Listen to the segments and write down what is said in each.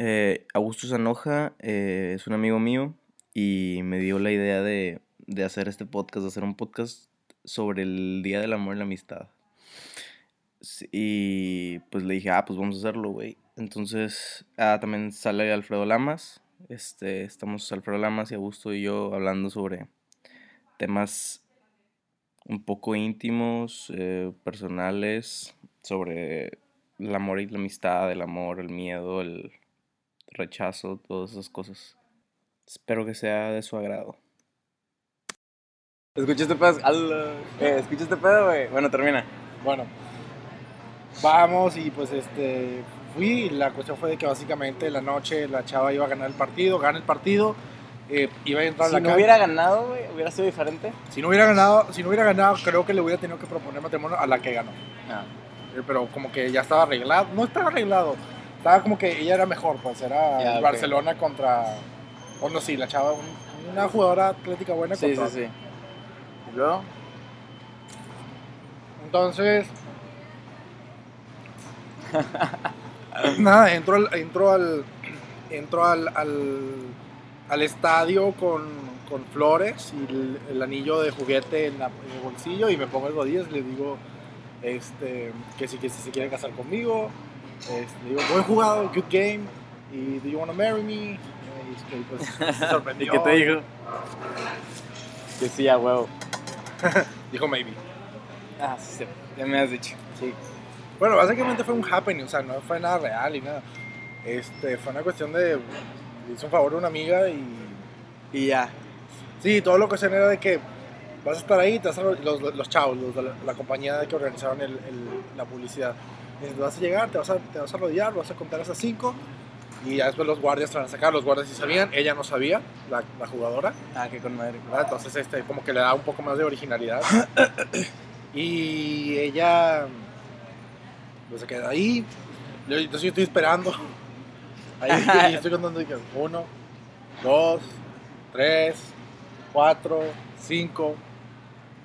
Eh, Augusto Zanoja eh, es un amigo mío y me dio la idea de, de hacer este podcast, de hacer un podcast sobre el Día del Amor y la Amistad. Y pues le dije, ah, pues vamos a hacerlo, güey. Entonces, ah, también sale Alfredo Lamas. Este, estamos Alfredo Lamas y Augusto y yo hablando sobre temas un poco íntimos, eh, personales, sobre el amor y la amistad, el amor, el miedo, el rechazo, todas esas cosas. Espero que sea de su agrado. Escucha este pedo. eh, escucha este pedo, güey. Bueno, termina. Bueno, vamos y pues este fui la cuestión fue de que básicamente en la noche la chava iba a ganar el partido, gana el partido, eh, iba a entrar a Si la no hubiera ganado, güey, hubiera sido diferente. Si no hubiera ganado, si no hubiera ganado, creo que le hubiera tenido que proponer matrimonio a la que ganó. Ah. Eh, Pero como que ya estaba arreglado, no estaba arreglado, estaba como que ella era mejor, pues era. Barcelona contra, o no, sí, la chava, un- una jugadora atlética buena Sí, sí, contra sí. ¿Y luego? Entonces. nada, entro al. Entro al. Entro al, al, al estadio con, con flores y el, el anillo de juguete en, la- en el bolsillo y me pongo el rodillas y le digo este, que, si, que si se quiere casar conmigo. Este, digo, buen jugado, good game. Y do you wanna marry me? Y este, pues, se ¿Y sorprendió. qué te dijo? Que sí, a huevo. Dijo maybe. Ah, sí, sí. Ya me has dicho. Sí. Bueno, básicamente fue un happening, o sea, no fue nada real y nada. Este, fue una cuestión de. le Hice un favor a una amiga y. Y ya. Sí, todo lo que se era de que vas a estar ahí, te vas a, los, los chavos, los la, la compañía que organizaron el- el- la publicidad. Dices, vas a llegar, te vas a, te vas a rodear, vas a contar hasta cinco y ya después los guardias te van a sacar. Los guardias sí sabían, ella no sabía, la, la jugadora. Ah, qué con madre. ¿verdad? Entonces, este, como que le da un poco más de originalidad. y ella pues, se queda ahí. Entonces yo estoy esperando. Ahí y estoy contando. Uno, dos, tres, cuatro, cinco.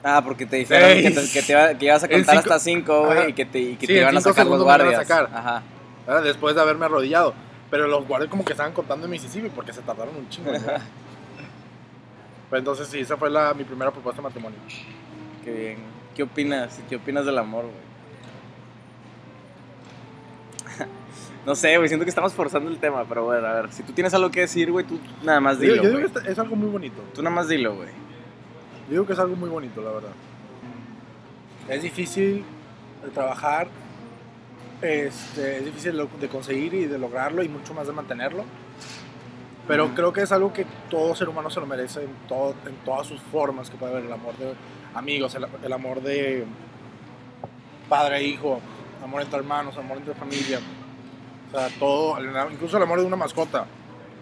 Ah, porque te dijeron que, te, Seis. que, te iba- que ibas a contar cinco- hasta 5, Ajá. güey, y que te, y que Sí, te en iban a sacar los a guardias. sacar. Ajá. ¿verdad? Después de haberme arrodillado. Pero los guardias como que estaban contando en Mississippi porque se tardaron un chingo. Pero entonces sí, esa fue la, mi primera propuesta de matrimonio. Qué bien. ¿Qué opinas? ¿Qué opinas del amor, güey? no sé, güey, siento que estamos forzando el tema, pero bueno, a ver, si tú tienes algo que decir, güey, tú nada más Yo, dilo, yo digo güey. que es algo muy bonito. Tú nada más dilo, güey. Yo digo que es algo muy bonito, la verdad. Es difícil de trabajar, este, es difícil de conseguir y de lograrlo y mucho más de mantenerlo. Pero creo que es algo que todo ser humano se lo merece en, todo, en todas sus formas que puede haber. El amor de amigos, el, el amor de padre e hijo, amor entre hermanos, amor entre familia. O sea, todo, incluso el amor de una mascota.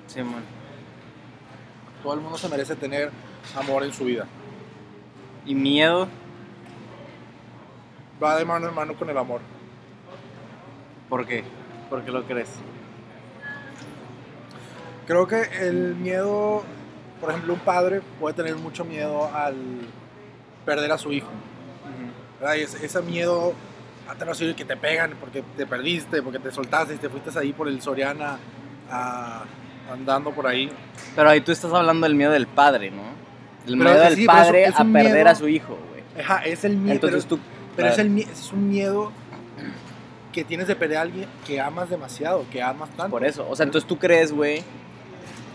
Sí, man. Todo el mundo se merece tener amor en su vida. ¿Y miedo? Va de mano en mano con el amor. ¿Por qué? ¿Por qué lo crees? Creo que el miedo, por ejemplo, un padre puede tener mucho miedo al perder a su hijo. ¿verdad? Y ese, ese miedo a tener así que te pegan porque te perdiste, porque te soltaste y te fuiste ahí por el Soriana a- andando por ahí. Pero ahí tú estás hablando del miedo del padre, ¿no? El Pero miedo es- del sí, pero es- padre es a perder miedo- a su hijo, güey. Ajá, es el miedo. Entonces pero tú... pero es, ver, el, es un miedo que tienes de perder a alguien que amas demasiado, que amas tanto. Por eso, o sea, entonces tú crees, güey,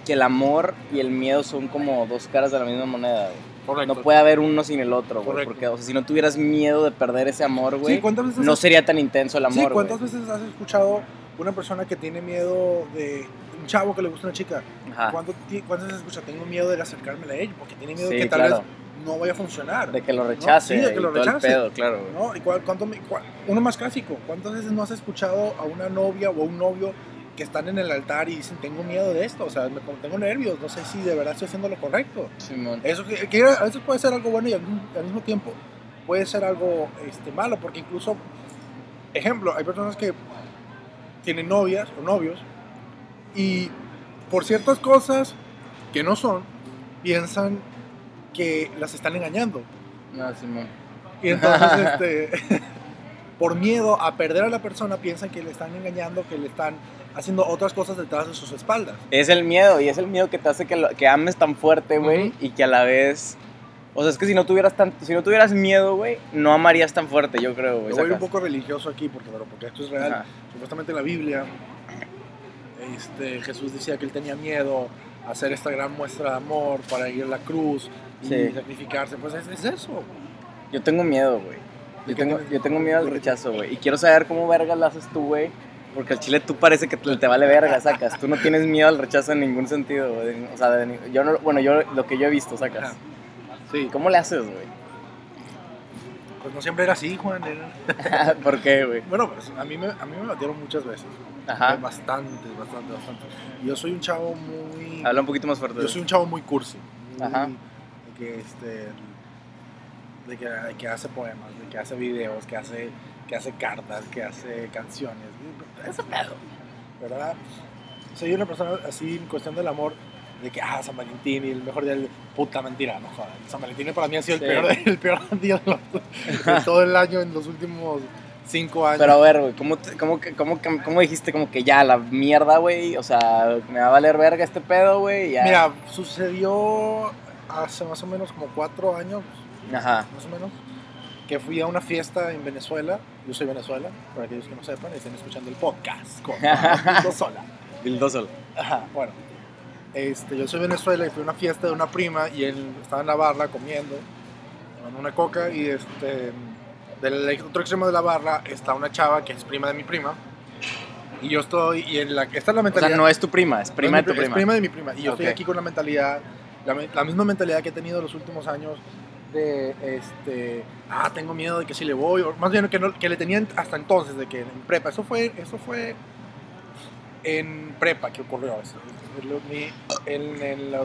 que el amor y el miedo son como dos caras de la misma moneda, güey. Correcto. No puede haber uno sin el otro, güey. Porque, o sea, si no tuvieras miedo de perder ese amor, güey, Sí, ¿cuántas veces no has- sería tan intenso el Sí, amor, ¿cuántas veces has escuchado una persona que tiene miedo de un chavo que le gusta una chica? Ajá. ¿Cuánto ti- ¿Cuántas veces escucha? Tengo miedo de acercarme a ella porque tiene miedo Sí, que tal claro. vez no vaya a funcionar. De que lo rechace sí, de que lo rechace. pedo, claro, güey. ¿no? ¿Y cuál- cuánto cuál- uno más clásico, ¿cuántas veces no has escuchado a una novia o a un novio que están en el altar y dicen, tengo miedo de esto, o sea, me tengo nervios, no sé si de verdad estoy haciendo lo correcto? Simón. Eso que, que a veces puede ser algo bueno y al, mismo- al mismo tiempo puede ser algo este, malo, porque incluso, ejemplo, hay personas que tienen novias o novios y por ciertas cosas que no son, piensan que las están engañando. No, Simón. Y entonces, este, por miedo a perder a la persona, piensan que le están engañando, que le están haciendo otras cosas detrás de sus espaldas. Es el miedo, y es el miedo que te hace que, lo- que ames tan fuerte, güey, Ujú. y que a la vez... O sea, es que si no tuvieras tan, si no tuvieras miedo, güey, no amarías tan fuerte, yo creo, güey. Voy a ir un poco religioso aquí porque, pero porque esto es real. Ajá. Supuestamente en la Biblia, este, Jesús decía que él tenía miedo a hacer esta gran muestra de amor para ir a la cruz y Sí. sacrificarse. Pues es, es eso. Yo tengo miedo, güey. ¿De Yo tengo, yo tengo miedo al rechazo, güey. Y quiero saber cómo vergas lo haces tú, güey. Porque al chile tú parece que te, te vale verga, sacas. Tú no tienes miedo al rechazo en ningún sentido, güey. O sea, de yo no, bueno, yo lo que yo he visto, sacas. Sí, ¿Cómo le haces, güey? Pues no siempre era así, Juan. era- ¿Por qué, güey? Bueno, pues a mí me, a mí me batieron muchas veces. Ajá. Bastante, bastante, bastante. Yo soy un chavo muy... Habla un poquito más fuerte. Yo soy un chavo muy cursi. muy- Ajá. De que, este, de que, de que hace poemas, de que hace videos, que hace, que hace cartas, que hace canciones. Ese pedo. ¿Verdad? Soy una persona así en cuestión del amor, de que, ah, San Valentín y el mejor día del... Puta mentira, no jodas. San Valentín para mí ha sido Sí. el, peor, el peor día de, los- de todo el año en los últimos cinco años. Pero a ver, güey, ¿cómo, cómo, cómo, cómo dijiste como que ya, la mierda, güey? O sea, me va a valer verga este pedo, güey. Mira, sucedió hace más o menos como cuatro años, Ajá. más o menos, que fui a una fiesta en Venezuela. Yo soy Venezuela, para aquellos que no sepan, y estén escuchando el podcast con Dos sola. Dildo solo. Ajá, bueno. Este, yo soy Venezuela y fui a una fiesta de una prima y él estaba en la barra comiendo, tomando una coca y este, del otro extremo de la barra está una chava que es prima de mi prima. Y yo estoy, y en la, esta es la O mentalidad. sea, no es tu prima, es prima No, de tu prima. Es prima de mi prima. Y yo estoy aquí con la mentalidad, la, la misma mentalidad que he tenido los últimos años de, este, ah, tengo miedo de que si le voy, o más bien que, no- que le tenían hasta entonces, de que en prepa. Eso fue, eso fue en prepa que ocurrió eso. Mi- En el,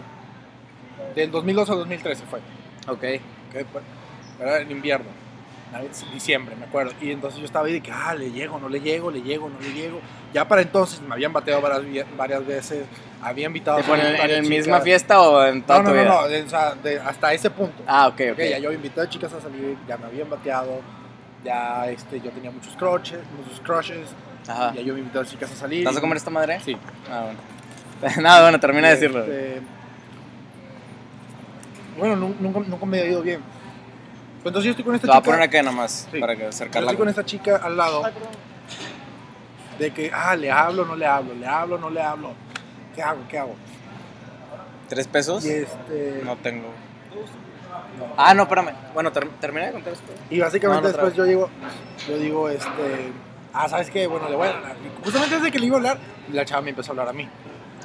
del 2012 al 2013 fue. Ok. que fue- Era en invierno, diciembre, me acuerdo. Y entonces yo estaba ahí de que, ah, le llego, no le llego, le llego, no le llego. Ya para entonces me habían bateado varias, varias veces, había invitado ¿Te ponen en, la misma fiesta o en toda No, no, tu no, vida? no, de- o sea, de- hasta ese punto. Ah, ok, ok. Ok, ya yo había invitado a chicas a salir, ya me habían bateado, ya este, yo tenía muchos crushes, muchos crushes, Ajá. ya yo había invitado a chicas a salir. ¿Te vas a comer esta madre? Sí. Ah, bueno. Nada, bueno, termina de decirlo. Este, bueno, nu- nunca, nunca me ha ido bien. Pues entonces yo estoy con esta Te voy a chica. poner acá nomás Sí. para que Yo acercarla. estoy con esta chica al lado de que, ah, le hablo, no le hablo, le hablo, no le hablo. ¿Qué hago? ¿Qué hago? ¿Tres pesos? Y este. No tengo. Ah, no, espérame. Bueno, ter- termina de contar esto. Y básicamente No, no después yo digo, yo digo, este. Ah, ¿sabes qué? Bueno, le voy a hablar. Y justamente desde que le iba a hablar, la chava me empezó a hablar a mí.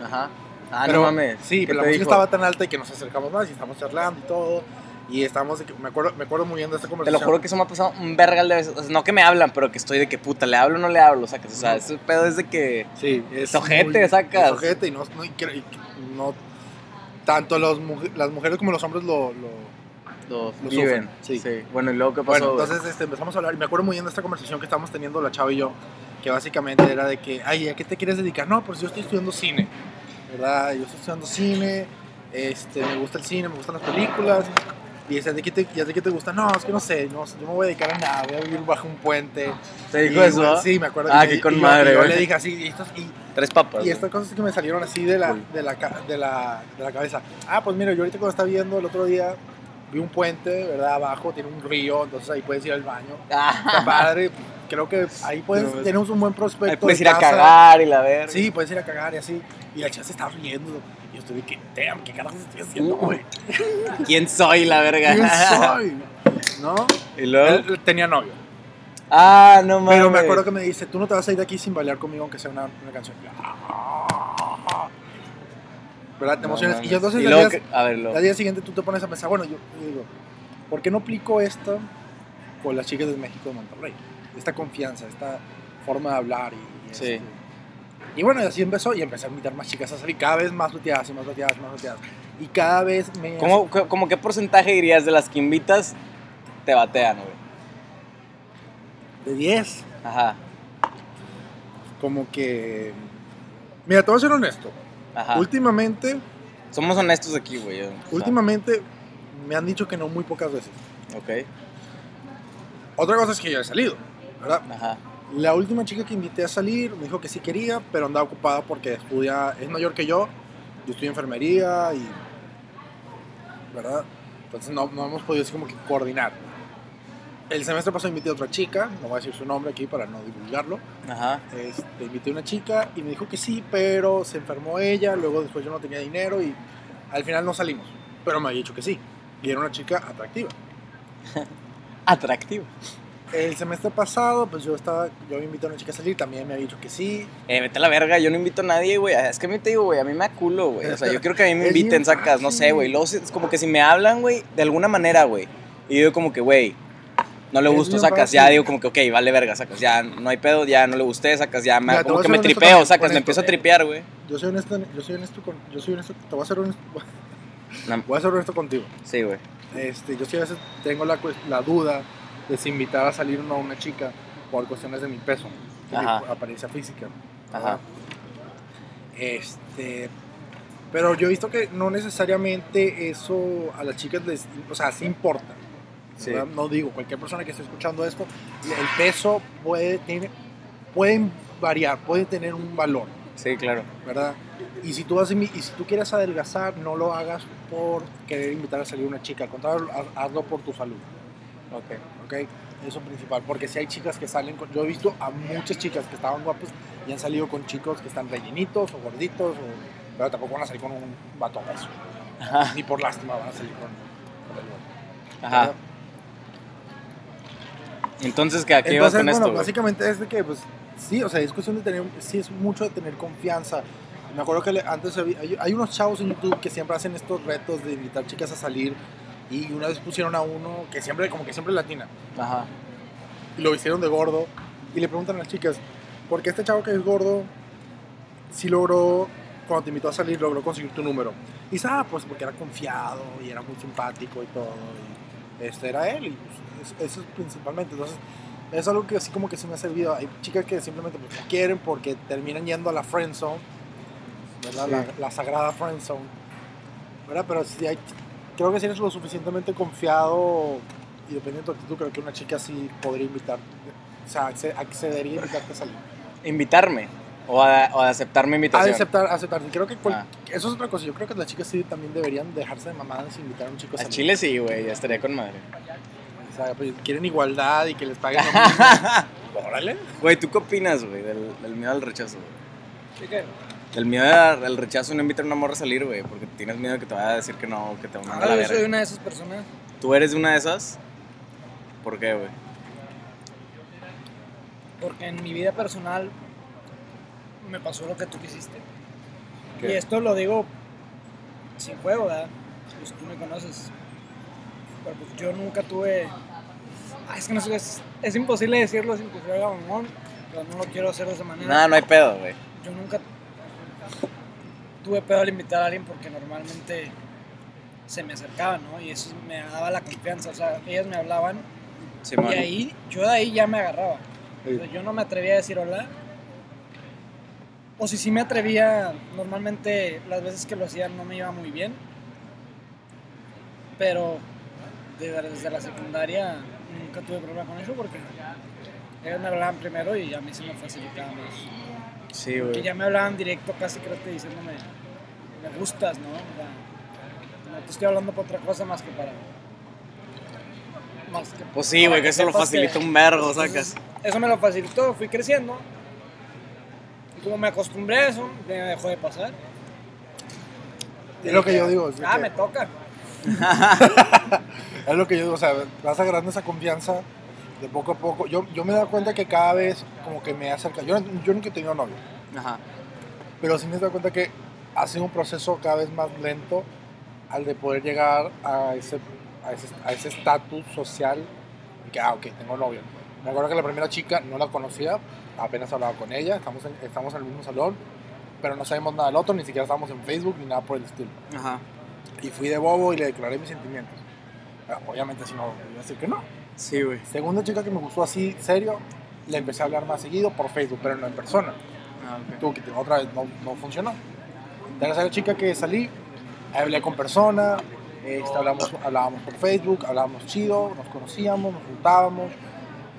Ajá. Ah, Pero, no mames. Sí, ¿Qué pero la te música dijo? estaba tan alta y que nos acercamos más y estamos charlando y todo. Y estamos, me acuerdo, me acuerdo muy bien de esta Te conversación. lo juro que eso me ha pasado un vergal de veces. O sea, no que me hablan, pero que estoy de que puta, le hablo o no le hablo. O sea, que, o sea, ese pedo es de que. Sí, es Ojete, muy- sacas. es ojete y no, no, y no- tanto los, las mujeres como los hombres lo, lo- Lo, Lo viven. sufren, sí. Bueno, y luego qué pasó. Bueno, entonces este, empezamos a hablar y me acuerdo muy bien de esta conversación que estábamos teniendo la chava y yo, que básicamente era de que, ay, ¿a qué te quieres dedicar? No, pues yo estoy estudiando cine, ¿verdad? Yo estoy estudiando cine, este, me gusta el cine, me gustan las películas. Y decía, ¿de qué te, y a ti qué te gusta? No, es que no sé, no, yo me voy a dedicar a nada, voy a vivir bajo un puente. ¿Te dijo Y, eso? güey, Sí, me acuerdo. Ah, y- y con yo- madre, y yo le dije así, y, estos- y Tres papas. y estas cosas que me salieron así de la, de la, de la, de la cabeza. Ah, pues mira, yo ahorita cuando estaba viendo el otro día, vi un puente, ¿verdad? Abajo tiene un río, entonces ahí puedes ir al baño. Está Ah, padre. Creo que ahí puedes, No, tenemos un buen prospecto. ahí puedes de ir a cagar y la ver. Sí, puedes ir a cagar y así. Y la chica se estaba riendo. Y yo estuve que, damn, ¿qué carajos estoy haciendo, Uh. güey? ¿Quién soy la verga? ¿Quién soy? ¿No? y luego. Él, tenía novio. Ah, no mames. Pero me acuerdo que me dice, tú no te vas a ir de aquí sin bailar conmigo, aunque sea una, una canción. ¿Verdad? Te No emocionas. y mames. entonces Y al día, que- A ver, al día siguiente tú te pones a pensar, bueno, yo, yo digo, ¿por qué no aplico esto con las chicas de México de Monterrey? Esta confianza, esta forma de hablar y, y Sí. este- y bueno, y así empezó y empecé a invitar más chicas a salir, cada vez más bateadas y más bateadas y más bateadas. Y cada vez me... ¿Cómo, como qué porcentaje dirías de las que invitas te batean, güey? De 10, Ajá, como que... Mira, te voy a ser honesto. ajá. Últimamente, Somos honestos aquí, güey. o sea, últimamente me han dicho que no muy pocas veces. Ok, Otra cosa es que yo he salido, ¿verdad? ajá. La última chica que invité a salir me dijo que sí quería, pero andaba ocupada porque estudia, es mayor que yo, yo estudio enfermería y... ¿Verdad? Entonces no, no hemos podido así como que coordinar. El semestre pasado invité a otra chica, no voy a decir su nombre aquí para no divulgarlo. Ajá. Este, invité a una chica y me dijo que sí, pero se enfermó ella, luego después yo no tenía dinero y al final no salimos. Pero me había dicho que sí. Y era una chica atractiva. Atractivo. El semestre pasado, pues yo estaba, yo invité a una chica a salir, también me había dicho que sí. Eh, vete a la verga, yo no invito a nadie, güey. Es que a mí te digo, güey, a mí me da culo, güey. O sea, yo quiero que a mí me inviten, sacas, no sé, güey. Luego es como que si me hablan, güey, de alguna manera, güey. Y yo como que, güey, no le gusto, sacas. Ya digo como que, ok, vale verga, sacas. Ya no hay pedo, ya no le gusté, sacas. Ya me, Mira, como que me tripeo, sacas. Me empiezo a tripear, güey. Yo soy honesto, yo soy honesto con, yo soy honesto, te voy a ser honesto, voy a ser honesto contigo. Sí, güey. Este, yo sí a veces tengo la, la duda de si invitar a salir o no a una chica por cuestiones de mi peso, de mi apariencia física. Ajá. Este, pero yo he visto que no necesariamente eso a las chicas les, o sea, sí importa. Sí. No digo, cualquier persona que esté escuchando esto, el peso puede, tiene, pueden variar, puede tener un valor, Sí, claro. ¿verdad? Y si tú, vas y si tú quieres adelgazar, no lo hagas por querer invitar a salir una chica, al contrario, haz- hazlo por tu salud. Ok. ¿ok? Eso principal, porque si hay chicas que salen con... Yo he visto a muchas chicas que estaban guapos y han salido con chicos que están rellenitos o gorditos, o, pero tampoco van a salir con un vato. Ajá. Ni por lástima van a salir con, con el. Ajá. Entonces, ¿qué, ¿a qué Entonces, con bueno, esto, básicamente es de que, pues, sí, o sea, es cuestión de tener, sí es mucho de tener confianza. Me acuerdo que antes había- hay unos chavos en YouTube que siempre hacen estos retos de invitar chicas a salir y una vez pusieron a uno que siempre, como que siempre latina, Ajá. y lo hicieron de gordo y le preguntan a las chicas, ¿por qué este chavo que es gordo sí logró, cuando te invitó a salir, logró conseguir tu número? Y dice, ah, pues porque era confiado y era muy simpático y todo, y este era él, y pues, es- eso es principalmente, entonces es algo que así como que se me ha servido, hay chicas que simplemente pues, no quieren porque terminan yendo a la friend zone, ¿verdad? La, la sagrada friend zone, ¿verdad? Pero si hay, creo que si eres lo suficientemente confiado y dependiendo de tu actitud, creo que una chica sí podría invitar, o sea, acce- accedería a invitarte a salir. Invitarme. O a, o a aceptar mi A invitación. aceptar, aceptar. Creo que cual- Ah. eso es otra cosa. Yo creo que las chicas sí también deberían dejarse de mamadas y invitar a un chico a A salir. Chile sí, güey, ya estaría con madre. O sea, pues, quieren igualdad y que les paguen lo mismo. Órale. Güey, ¿tú qué opinas, güey, del, del miedo al rechazo, güey? ¿Qué qué? Del miedo al rechazo no invitar a una morra a salir, güey, porque tienes miedo que te vaya a decir que no, que te va a Ah, la yo soy verga. una de esas personas. ¿Tú eres de una de esas? ¿Por qué, güey? Porque en mi vida personal me pasó lo que tú quisiste. ¿Qué? Y esto lo digo sin juego, ¿verdad? Pues tú me conoces. Pero pues yo nunca tuve. Ah, es que no sé, es, es imposible decirlo sin que se haga mamón, pero no lo quiero hacer de esa manera. Nada, no hay pedo, güey. Yo nunca tuve pedo al invitar a alguien porque normalmente se me acercaban, ¿no? Y eso me daba la confianza. O sea, ellas me hablaban y ahí, yo de ahí ya me agarraba. O sea, yo no me atrevía a decir hola. O si sí me atrevía, normalmente las veces que lo hacía no me iba muy bien. Pero de- desde la secundaria nunca tuve problema con eso porque ellos me hablaban primero y a mí se me facilitaba más. Sí, Que ya me hablaban directo, casi creo que diciéndome, me gustas, ¿no? O sea, no te estoy hablando por otra cosa más que para. Más que Pues sí, güey, para que eso lo que- un vergo, sacas. Eso me lo facilitó, fui creciendo. Y como me acostumbré a eso, me dejó de pasar. Es lo que yo digo. Es, Ah, que- me toca. es lo que yo digo. O sea, vas agarrando esa confianza de poco a poco. Yo, yo me he dado cuenta que cada vez como que me acerca. Yo, yo nunca he tenido novio. Ajá. Pero sí me he dado cuenta que ha sido un proceso cada vez más lento al de poder llegar a ese a ese a ese estatus social que, ah, ok, tengo novio. Me acuerdo que la primera chica no la conocía, apenas hablaba con ella, estamos en, estamos en el mismo salón, pero no sabemos nada del otro, ni siquiera estábamos en Facebook ni nada por el estilo. Ajá. Y fui de bobo y le declaré mis sentimientos. Ah, Obviamente, si no, iba a decir que no. Sí, güey. Segunda chica que me gustó así, serio, le empecé a hablar más seguido por Facebook, pero no en persona Ah, ok. tuvo que otra vez no, no funcionó. Tercera chica que salí, hablé con persona, este, hablamos, hablábamos por Facebook, hablábamos chido, nos conocíamos, nos juntábamos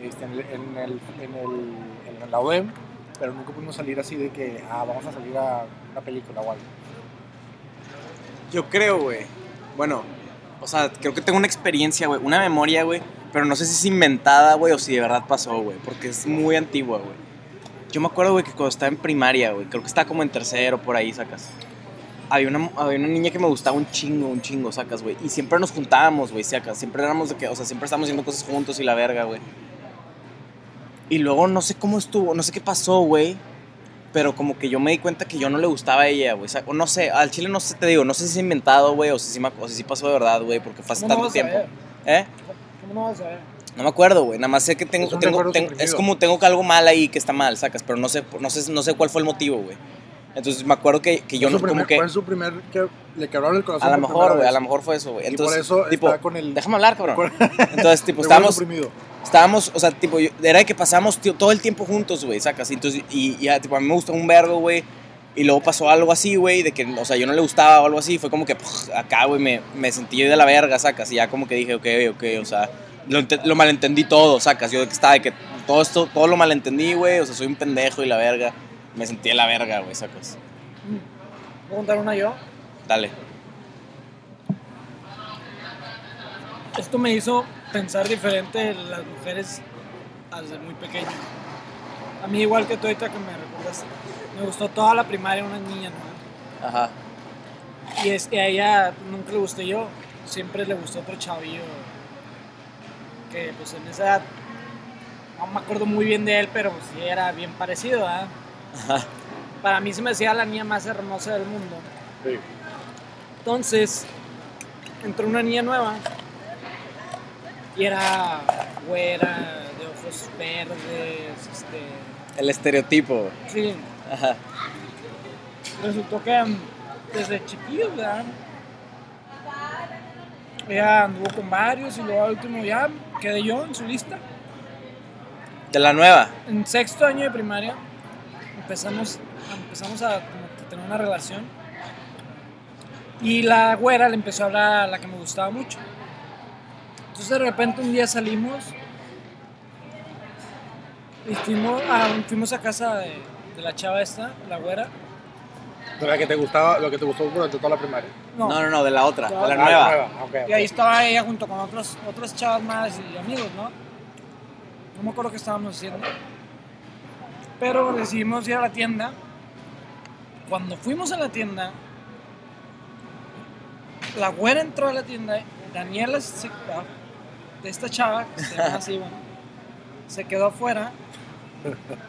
este, en, el, en, el, en, el, en la UDEM, pero nunca pudimos salir así de que, ah, vamos a salir a una película o algo. Yo creo, güey. Bueno, o sea, creo que tengo una experiencia, güey, una memoria, güey, pero no sé si es inventada, güey, o si de verdad pasó, güey, porque es muy antigua, güey. Yo me acuerdo, güey, que cuando estaba en primaria, güey, creo que estaba como en tercero, por ahí, sacas. Había una, había una niña que me gustaba un chingo, un chingo, sacas, güey. Y siempre nos juntábamos, güey, sacas. Siempre éramos de que, o sea, siempre estábamos haciendo cosas juntos y la verga, güey. Y luego no sé cómo estuvo, no sé qué pasó, güey. Pero como que yo me di cuenta que yo no le gustaba a ella, güey. O no sé, al chile no sé, te digo, no sé si es inventado, güey, o, si me- o si sí pasó de verdad, güey, porque fue hace ¿Cómo no tanto a tiempo. ¿Eh? ¿Cómo no vas a ver? No me acuerdo, güey. Nada más sé que tengo, Es tengo, tengo- es como tengo algo mal ahí que está mal, sacas, pero no sé, no sé, no sé cuál fue el motivo, güey. Entonces me acuerdo que, que yo no, primer, como que Fue su primer que le quebraron el corazón. a lo mejor, güey, a lo mejor fue eso, güey. Y Entonces, por eso tipo, está con el déjame hablar, cabrón. Entonces, tipo, estábamos. Estábamos, o sea, tipo, yo- era de que pasamos tío, todo el tiempo juntos, güey, sacas. Y Entonces, y ya, tipo, a mí me gustó un vergo, güey. Y luego pasó algo así, güey, de que, o sea, yo no le gustaba o algo así. Fue como que puf, acá, güey, me, me sentí de la verga, sacas. Y ya como que dije, ok, ok, o sea, lo malentendí todo, sacas. Yo de que estaba de que todo esto, todo lo malentendí, güey. O sea, soy un pendejo y la verga. Me sentí de la verga, güey, sacas. ¿Puedo contar una yo? Dale. Esto me hizo pensar diferente de las mujeres desde muy pequeño. A mí, igual que tú ahorita que me recordaste, me gustó toda la primaria una niña, ¿no? Ajá. Y es que a ella nunca le gusté yo, siempre le gustó otro chavillo que pues en esa edad no me acuerdo muy bien de él, pero pues, sí era bien parecido, ¿verdad? Ajá. Para mí se me hacía la niña más hermosa del mundo. Sí. Entonces, entró una niña nueva y era güera, de ojos verdes, este, El estereotipo. sí, Ajá. resultó que mm, desde chiquillos, ¿verdad? Ella anduvo con varios y luego al último ya quedé yo en su lista. De la nueva. En sexto año de primaria empezamos, empezamos a, que tener una relación y la güera le empezó a hablar a la que me gustaba mucho. Entonces de repente un día salimos y fuimos a, fuimos a casa de, de la chava esta, la güera. De la que te gustaba, lo que te gustó durante toda la primaria. No, No, no, no, de la otra, de la Ah, nueva. Ah. Y ahí estaba ella junto con otros, otras chavas más y amigos, ¿no? No me acuerdo qué estábamos haciendo. Pero decidimos ir a la tienda. Cuando fuimos a la tienda, la güera entró a la tienda. Daniela, se- ah, de esta chava, que se llama así, bueno, se quedó afuera.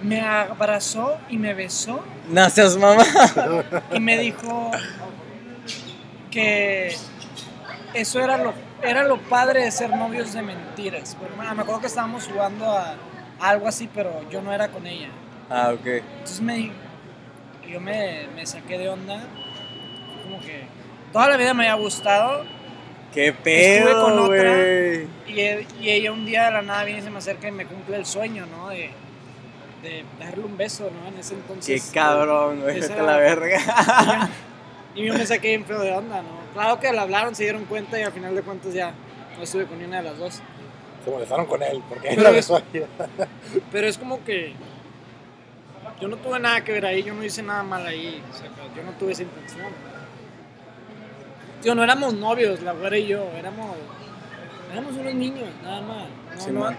Me abrazó y me besó seas mamá. y me dijo que eso era lo, era lo padre de ser novios de mentiras. Porque bueno, me acuerdo que estábamos jugando a, a algo así, pero yo no era con ella. Ah, ok. Entonces me, yo me, me saqué de onda. Como que toda la vida me había gustado. Qué Estuve con pedo, otra. güey. Y, e- y ella un día de la nada viene y se me acerca y me cumple el sueño, ¿no? De, de darle un beso, ¿no? En ese Qué entonces. cabrón, güey. esa Vete a la verga. Y yo me saqué bien feo de onda, ¿no? Claro que le hablaron, se dieron cuenta y al final de cuentas ya no estuve con ni una de las dos. Se molestaron con él, porque él Pero la es- besó a ella. Pero es como que yo no tuve nada que ver ahí, yo no hice nada mal ahí, o sea, yo no tuve esa intención. Tío, no éramos novios, la güera y yo, éramos, éramos unos niños, nada más. No, Sí, no, man.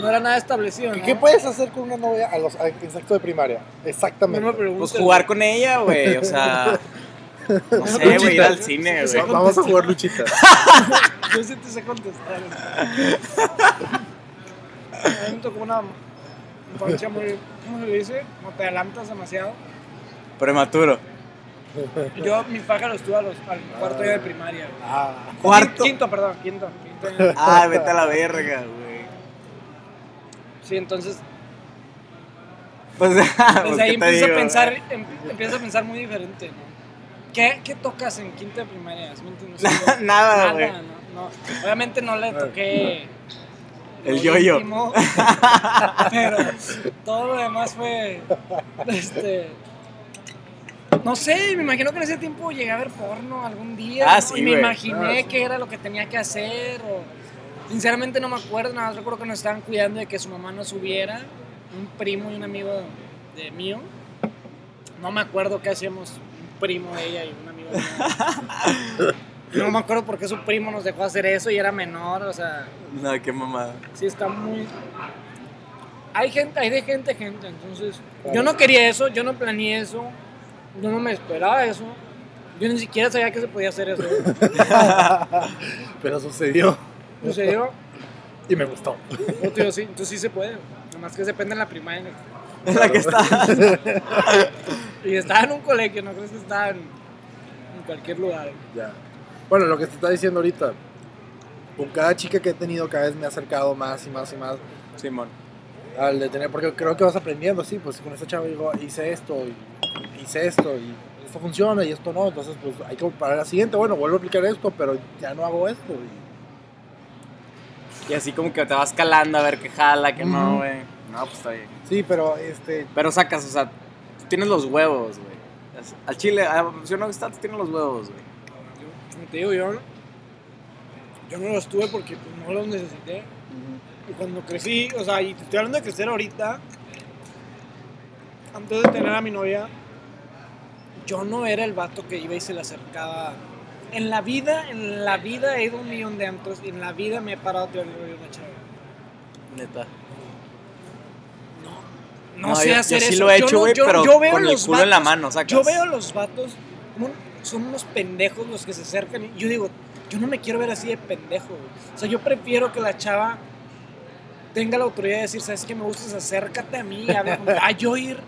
no era nada establecido, ¿Qué, ¿no? qué puedes hacer con una novia a los, a- en sexto de primaria? No Exactamente. me preguntes, Pues jugar con ella, güey. O sea. No sé, güey, ir al cine, güey. sí. Vamos a jugar luchita. Yo sí te sé contestar. A mí me tocó una infancia muy, ¿cómo se le dice? No te adelantas demasiado. Prematuro. Yo, mi pájaro estuvo a los, al cuarto día de primaria. güey. Ah, Cuarto. Quinto, perdón, quinto. quinto año. Ah, vete a la verga, güey. Sí, entonces Pues, desde pues, ahí ¿qué te empiezas a pensar, em- empiezas a pensar muy diferente, ¿no? ¿Qué, qué tocas en quinto de primaria? Nada, güey. no, no. Obviamente no le toqué El yo-yo. pero todo lo demás fue este no sé, me imagino que en ese tiempo llegué a ver porno algún día Ah, ¿no? sí, y me güey. imaginé Ah, sí. qué era lo que tenía que hacer o Sinceramente no me acuerdo, nada más recuerdo que nos estaban cuidando de que su mamá no subiera. Un primo y un amigo de mío. No me acuerdo qué hacíamos un primo de ella y un amigo mío. No me acuerdo por qué su primo nos dejó hacer eso y era menor, o sea, No, qué mamada. sí está muy... Hay gente, hay de gente, gente, entonces... Yo no quería eso, yo no planeé eso, yo no me esperaba eso. Yo ni siquiera sabía que se podía hacer eso. Pero sucedió yo, y me gustó. yo sí, entonces sí se puede. Nada más que depende de la primaria. en la que- En la que está. Y estaba en un colegio, no crees que estaba en, en cualquier lugar. Ya. Bueno, lo que te está diciendo ahorita, con cada chica que he tenido, cada vez me he acercado más y más y más Simón. Al de tener, porque creo que vas aprendiendo así, pues con esta chava digo, hice esto, y hice esto, y esto funciona y esto no, entonces pues hay que para la siguiente, bueno, vuelvo a aplicar esto, pero ya no hago esto. y- Y así como que te vas calando a ver qué jala, qué no, güey. No, pues está bien. Sí, pero este, Pero sacas, o sea, tú tienes los huevos, güey. Al chile, a yo no está, tú tienes los huevos, güey. Como te digo, yo, yo no los tuve porque pues, no los necesité. Y cuando crecí, o sea, y te estoy hablando de crecer ahorita, antes de tener a mi novia, yo no era el vato que iba y se le acercaba. En la vida, en la vida he ido a un millón de antros y en la vida me he parado a una chava. Neta. No, no, sé yo- yo hacer sí eso. lo he Yo hecho, güey, yo- pero yo veo con el culo en la mano, sacas. Yo veo a los vatos, son unos pendejos los que se acercan. Y yo digo, yo no me quiero ver así de pendejo. güey. O sea, yo prefiero que la chava tenga la autoridad de decir, ¿sabes qué me gustas? Acércate a mí. A, ver, a yo ir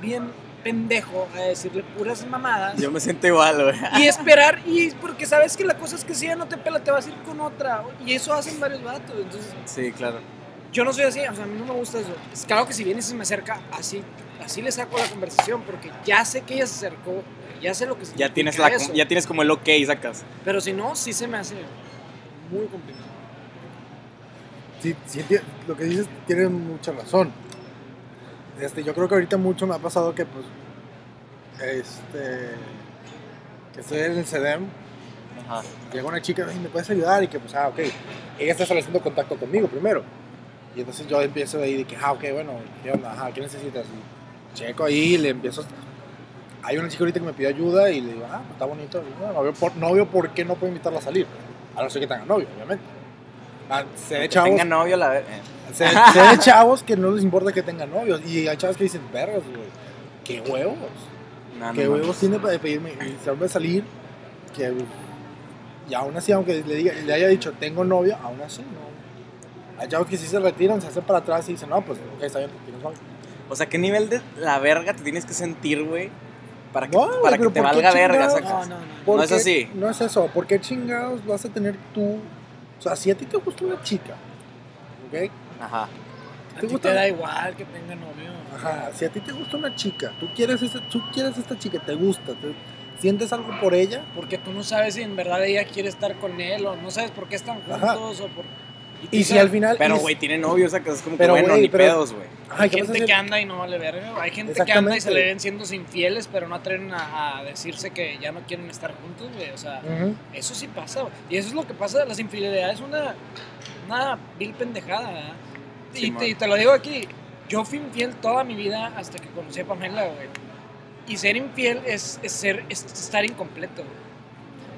bien pendejo a decirle puras mamadas. Yo me siento igual, güey. Y esperar, y porque sabes que la cosa es que si ella no te pela, te vas a ir con otra. Y eso hacen varios vatos. Entonces, Sí, claro. yo no soy así, o sea, a mí no me gusta eso. Es claro que si viene y se me acerca, así, así le saco la conversación, porque ya sé que ella se acercó, ya sé lo que Ya tienes, la, eso. ya tienes como el ok, sacas. Pero si no, sí se me hace muy complicado. Sí, sí, lo que dices tiene mucha razón. Este, yo creo que ahorita mucho me ha pasado que pues, este, que estoy en el CEDEM, Ajá. llega una chica y me puedes ayudar y que pues, ah, ok, ella está estableciendo contacto conmigo primero. Y entonces yo empiezo ahí de que, ah, ok, bueno, ¿qué onda? Ajá, ¿qué necesitas? Y checo ahí, le empiezo. Hay una chica ahorita que me pide ayuda y le digo, ah, pues, está bonito. Y, bueno, no, veo por, no veo por qué no puedo invitarla a salir. A no ser que tenga novio, obviamente. Ah, de Que chavos, tenga novio, la ver- eh. sé de chavos que no les importa que tengan novios. Y hay chavos que dicen, vergas, güey, qué huevos. No, no ¿Qué huevos tiene para pedirme invitarme a salir? Que, y aún así, aunque le, diga, le haya dicho, tengo novio, aún así, no. Hay chavos que sí se retiran, se hacen para atrás y dicen, no, pues, ok, está bien, tienes novio. O sea, ¿qué nivel de la verga te tienes que sentir, güey? Para que, No, para que te ¿por qué valga verga. No, no, no. ¿Por No es así. No es eso. ¿Por qué chingados vas a tener tú? O sea, si a ti te gusta una chica, ¿ok? Ajá. A ¿Te ti gusta? te da igual que tenga novio. Ajá, si a ti te gusta una chica, tú quieres, esa, tú quieres esta chica, te gusta, te- sientes algo por ella, Porque tú no sabes si en verdad ella quiere estar con él o no sabes por qué están Ajá. juntos o por... y si al final... Pero, güey, tiene novio, sacas. Es como que, Pero, bueno, güey, ni pero- pedos, güey. Hay ¿qué vas a gente hacer? que anda y no vale verga. Hay gente que anda y se le ven siendo infieles, pero no atreven a, a decirse que ya no quieren estar juntos, güey. O sea, eso sí pasa, güey. Y eso es lo que pasa. Las infidelidades es una, una vil pendejada, ¿verdad? Y, Simón. te, y te lo digo aquí. Yo fui infiel toda mi vida hasta que conocí a Pamela, güey. Y ser infiel es, es ser, es estar incompleto, güey.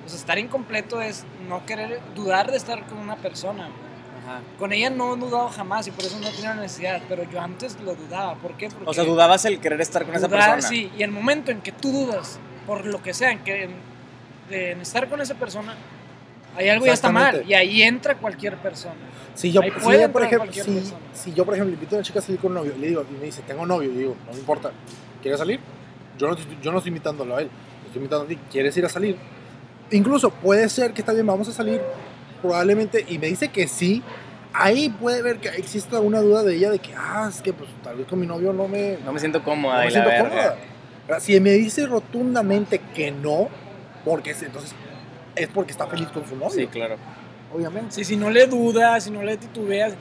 O sea, estar incompleto es no querer dudar de estar con una persona, güey. Ajá. Con ella no he dudado jamás y por eso no tenía necesidad, pero yo antes lo dudaba. ¿Por qué? Porque O sea, dudabas el querer estar con esa dudar, persona. Sí, y el momento en que tú dudas, por lo que sea, en, que, en, en estar con esa persona, hay algo ya está mal. Y ahí entra cualquier persona. Si yo, si, ella, por ejemplo, si, si yo, por ejemplo, invito a una chica a salir con un novio y le digo, y me dice, tengo novio, y digo, no me importa, ¿quieres salir? Yo no, yo no estoy invitándolo a él, estoy invitando a ti, ¿quieres ir a salir? Incluso puede ser que está bien, vamos a salir, probablemente, y me dice que sí, ahí puede ver que existe una duda de ella de que, ah, es que pues tal vez con mi novio no me, No me siento no cómoda me y la siento verga. cómoda. Si me dice rotundamente que no, porque es- entonces es porque está feliz con su novio, Sí, claro. obviamente. Si, si no le dudas, si no le titubeas.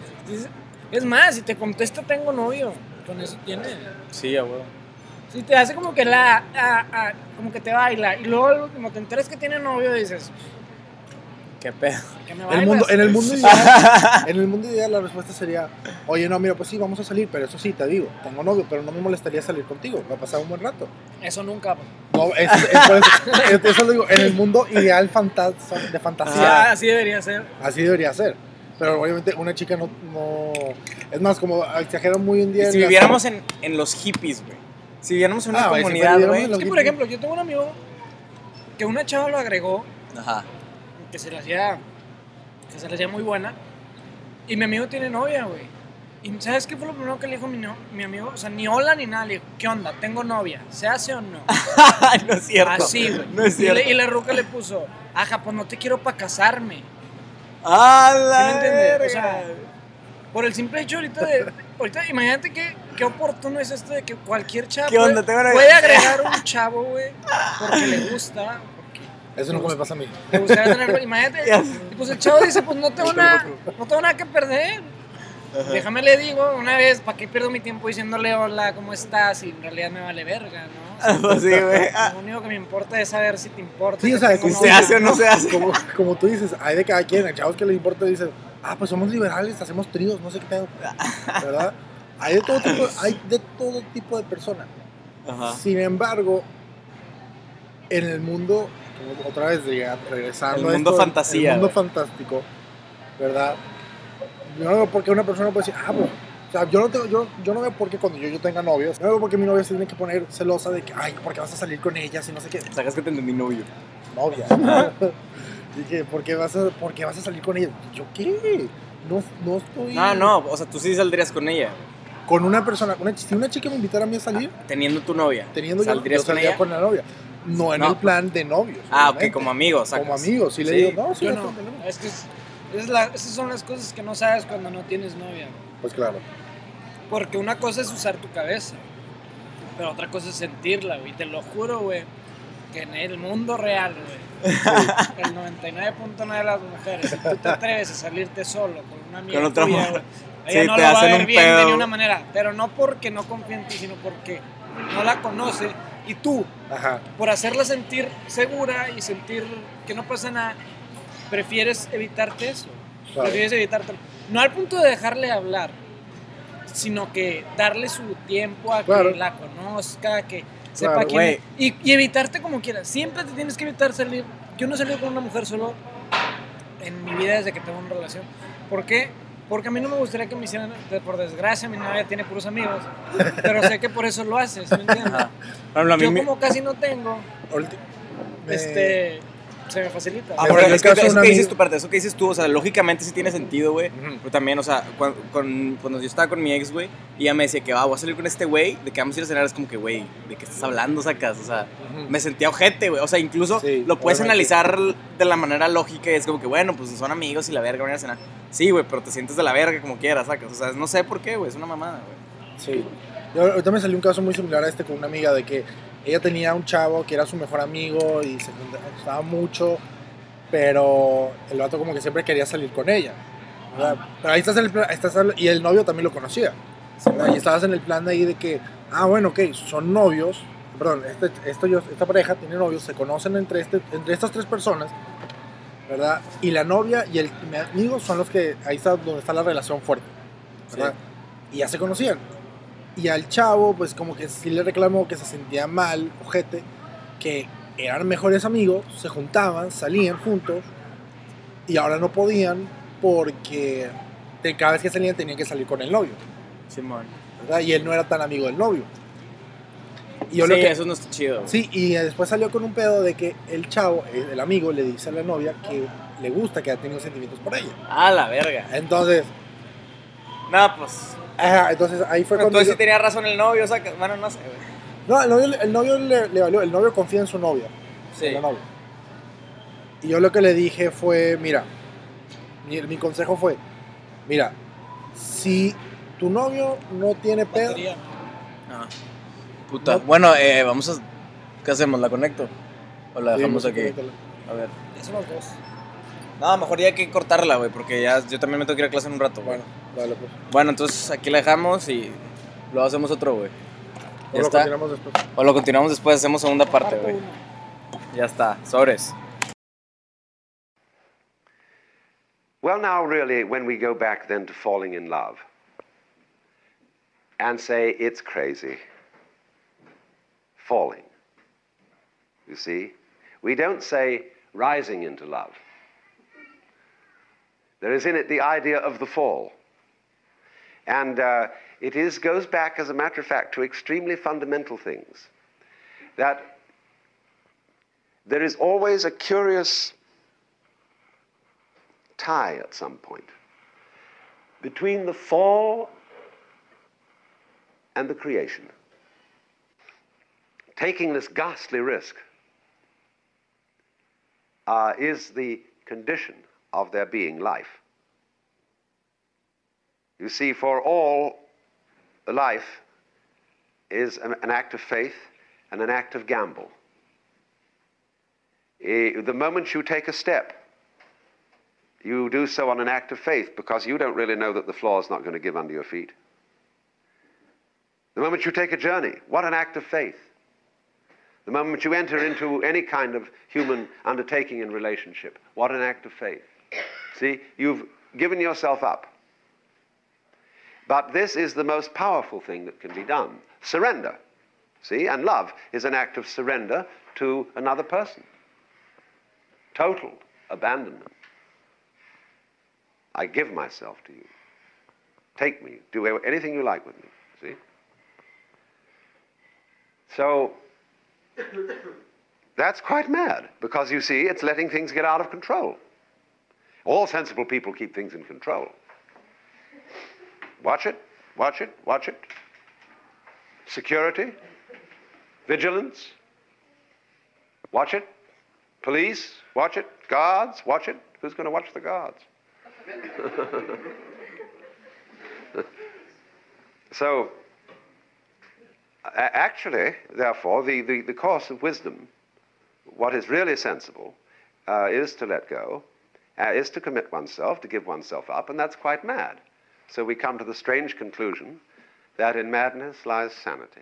Es más, si te contesta tengo novio, con eso tiene. Sí, a huevo. Si te hace como que la. como que te baila. Y luego último te enteras que tiene novio dices. ¿Qué pedo? ¿Qué me En el mundo, en el mundo ideal, en el mundo ideal la respuesta sería, oye, no, mira, pues sí, vamos a salir, pero eso sí, te digo, tengo novio, pero no me molestaría salir contigo, va a pasar un buen rato. Eso nunca. pues. No, es, es eso, es- eso lo digo, en el mundo ideal de fantasía, Ah, así debería ser. así debería ser. Pero obviamente una chica no, no es más como exageran muy en día. Si viviéramos en, en los hippies, güey. Si viviéramos en una Ah, si comunidad, güey. en Es que, por ejemplo, yo tengo un amigo que una chava lo agregó, Ajá. Que se le hacía, que se le hacía muy buena, y mi amigo tiene novia, güey. ¿Y sabes qué fue lo primero que le dijo mi, no- mi amigo? O sea, ni hola ni nada. Le dijo, ¿qué onda? ¿Tengo novia? ¿Se hace o no? no es cierto. Así, güey. No es y, le- cierto. y la ruca le puso, ajá, pues no te quiero para casarme. ¡Ah, la ¿Sí me? O sea, Por el simple hecho ahorita de... Ahorita, imagínate qué, qué oportuno es esto de que cualquier chavo ¿Qué onda? puede, Tengo una- puede agregar un chavo, güey, porque le gusta, Eso nunca me pasa a mí. le gustaría tenerlo. Imagínate, y pues el chavo dice, pues no tengo nada, no tengo nada que perder. Ajá. Déjame le digo una vez, ¿para qué pierdo mi tiempo diciéndole hola, cómo estás? Y en realidad me vale verga, ¿no? O sea, Pues sí, güey. Ah, Lo único que me importa es saber si te importa. Sí, o sea, que ¿Se hace o no se hace? Como, como tú dices, hay de cada quien. A chavos que les importa dicen, ah, pues somos liberales, hacemos tríos, no sé qué pedo. ¿Verdad? Hay de todo tipo, hay de, todo tipo de personas. Ajá. Sin embargo, en el mundo, como otra vez regresando El a mundo esto, fantasía, El mundo fantástico, ¿verdad? Yo no veo por qué una persona puede decir, ah, pues, o sea, yo no, tengo, yo, yo no veo por qué cuando yo, yo tenga novios, no veo por qué mi novia se tiene que poner celosa de que, ay, ¿por qué vas a salir con ella? Si no sé qué. Sacas que te entendí novio. Novia. Dije, ¿por qué, vas a, ¿por qué vas a salir con ella? ¿Yo qué? No, no estoy... No, no, o sea, tú sí saldrías con ella, Con una persona, una, si una chica me invitara a mí a salir, teniendo tu novia. teniendo yo, yo ¿Saldrías con ella? con la novia. No en No. el plan de novios. Ah, ok, obviamente. como amigos. Como sacas. amigos, sí le digo, no, sí, Yo no. Es que es- es la- esas son las cosas que no sabes cuando no tienes novia. Pues claro. Porque una cosa es usar tu cabeza, pero otra cosa es sentirla, güey. Te lo juro, güey, que en el mundo real, güey, el 99.9 de las mujeres, si tú te atreves a salirte solo con una amiga Con otra tuya, mujer. Sí, no te lo va a hacen ver un bien de pedo. ninguna manera. Pero no porque no confía en ti, sino porque no la conoce. Y tú, Ajá. por hacerla sentir segura y sentir que no pasa nada, prefieres evitarte eso. Claro. Prefieres evitarte. No al punto de dejarle hablar, sino que darle su tiempo a Claro. que la conozca, que sepa Claro, quién. Y, y evitarte como quieras. Siempre te tienes que evitar salir. Yo no he salido con una mujer solo en mi vida desde que tengo una relación. ¿Por qué? Porque a mí no me gustaría que me hicieran, por desgracia, mi novia tiene puros amigos, pero sé que por eso lo haces, ¿me entiendes? Yo como casi no tengo, este, se me facilita. Ah, pero es que un que dices tú, parte, eso que dices tú, o sea, lógicamente sí tiene sentido, güey. Ujú. Pero también, o sea, con, cuando yo estaba con mi ex, güey, y ella me decía que, va, voy a salir con este güey, de que vamos a ir a cenar, es como que, güey, ¿de qué estás hablando, sacas? O sea, me sentía ojete, güey. O sea, incluso Sí, lo puedes obviamente. analizar de la manera lógica y es como que, bueno, pues son amigos y la verga van a ir a cenar. Sí, güey, pero te sientes de la verga como quieras, sacas. O sea, no sé por qué, güey, es una mamada, güey. Sí. Yo, ahorita me salió un caso muy similar a este con una amiga de que ella tenía un chavo que era su mejor amigo y se gustaba mucho, pero el vato como que siempre quería salir con ella. ¿verdad? Pero ahí estás en el plan, estás y el novio también lo conocía. ¿verdad? Y estabas en el plan de ahí de que, ah, bueno, ok, son novios, perdón, este, esto esta pareja tiene novios, se conocen entre, este, entre estas tres personas, ¿verdad? Y la novia y el mi amigo son los que, ahí está donde está la relación fuerte, ¿verdad? Y ya se conocían. Y al chavo, pues como que sí le reclamó que se sentía mal, ojete, que eran mejores amigos, se juntaban, salían juntos, y ahora no podían porque de cada vez que salían tenían que salir con el novio, Simón. ¿verdad? Y él no era tan amigo del novio. Y yo sí, lo que, eso no está chido. Sí, y después salió con un pedo de que el chavo, el amigo, le dice a la novia que le gusta, que ha tenido sentimientos por ella. Ah, la verga. Entonces, No, pues. Ajá, entonces ahí fue cuando... entonces yo- sí tenía razón el novio, sacas. Bueno, no sé, güey. No, el novio, el novio le, le valió, el novio confía en su novia, Sí. en la novia. Y yo lo que le dije fue, mira, mi, mi consejo fue, mira, si tu novio no tiene pedo, Batería. Ah. Puta. No. Bueno, eh, vamos a. ¿Qué hacemos? ¿La conecto? ¿O la dejamos pues, aquí? A ver. Ya somos dos. No, mejor ya hay que cortarla, güey, porque ya yo también me tengo que ir a clase en un rato. Bueno, dale pues. Bueno, entonces aquí la dejamos y luego hacemos otro, güey. Ya Luego está. continuamos después. O lo continuamos después, hacemos segunda parte, güey. Ya está, sobres. Well, now, really, when we go back then to falling in love and say it's crazy, falling, you see, we don't say rising into love. There is in it the idea of the fall. And uh, it is, goes back, as a matter of fact, to extremely fundamental things. That there is always a curious tie at some point between the fall and the creation. Taking this ghastly risk uh, is the condition of there being life. You see, for all life is an, act of faith and an act of gamble. Eh, the moment you take a step, you do so on an act of faith because you don't really know that the floor is not going to give under your feet. The moment you take a journey, what an act of faith. The moment you enter into any kind of human undertaking and relationship, what an act of faith. See, you've given yourself up. But this is the most powerful thing that can be done surrender. See, and love is an act of surrender to another person. Total abandonment. I give myself to you. Take me. Do anything you like with me. See? So, that's quite mad because you see, it's letting things get out of control. All sensible people keep things in control. Watch it, watch it, watch it. Security, vigilance, watch it. Police, watch it. Guards, watch it. Who's going to watch the guards? so, actually, therefore, the, the, the, course of wisdom, what is really sensible, uh, is to let go, uh, is to commit oneself, to give oneself up, and that's quite mad. So we come to the strange conclusion that in madness lies sanity.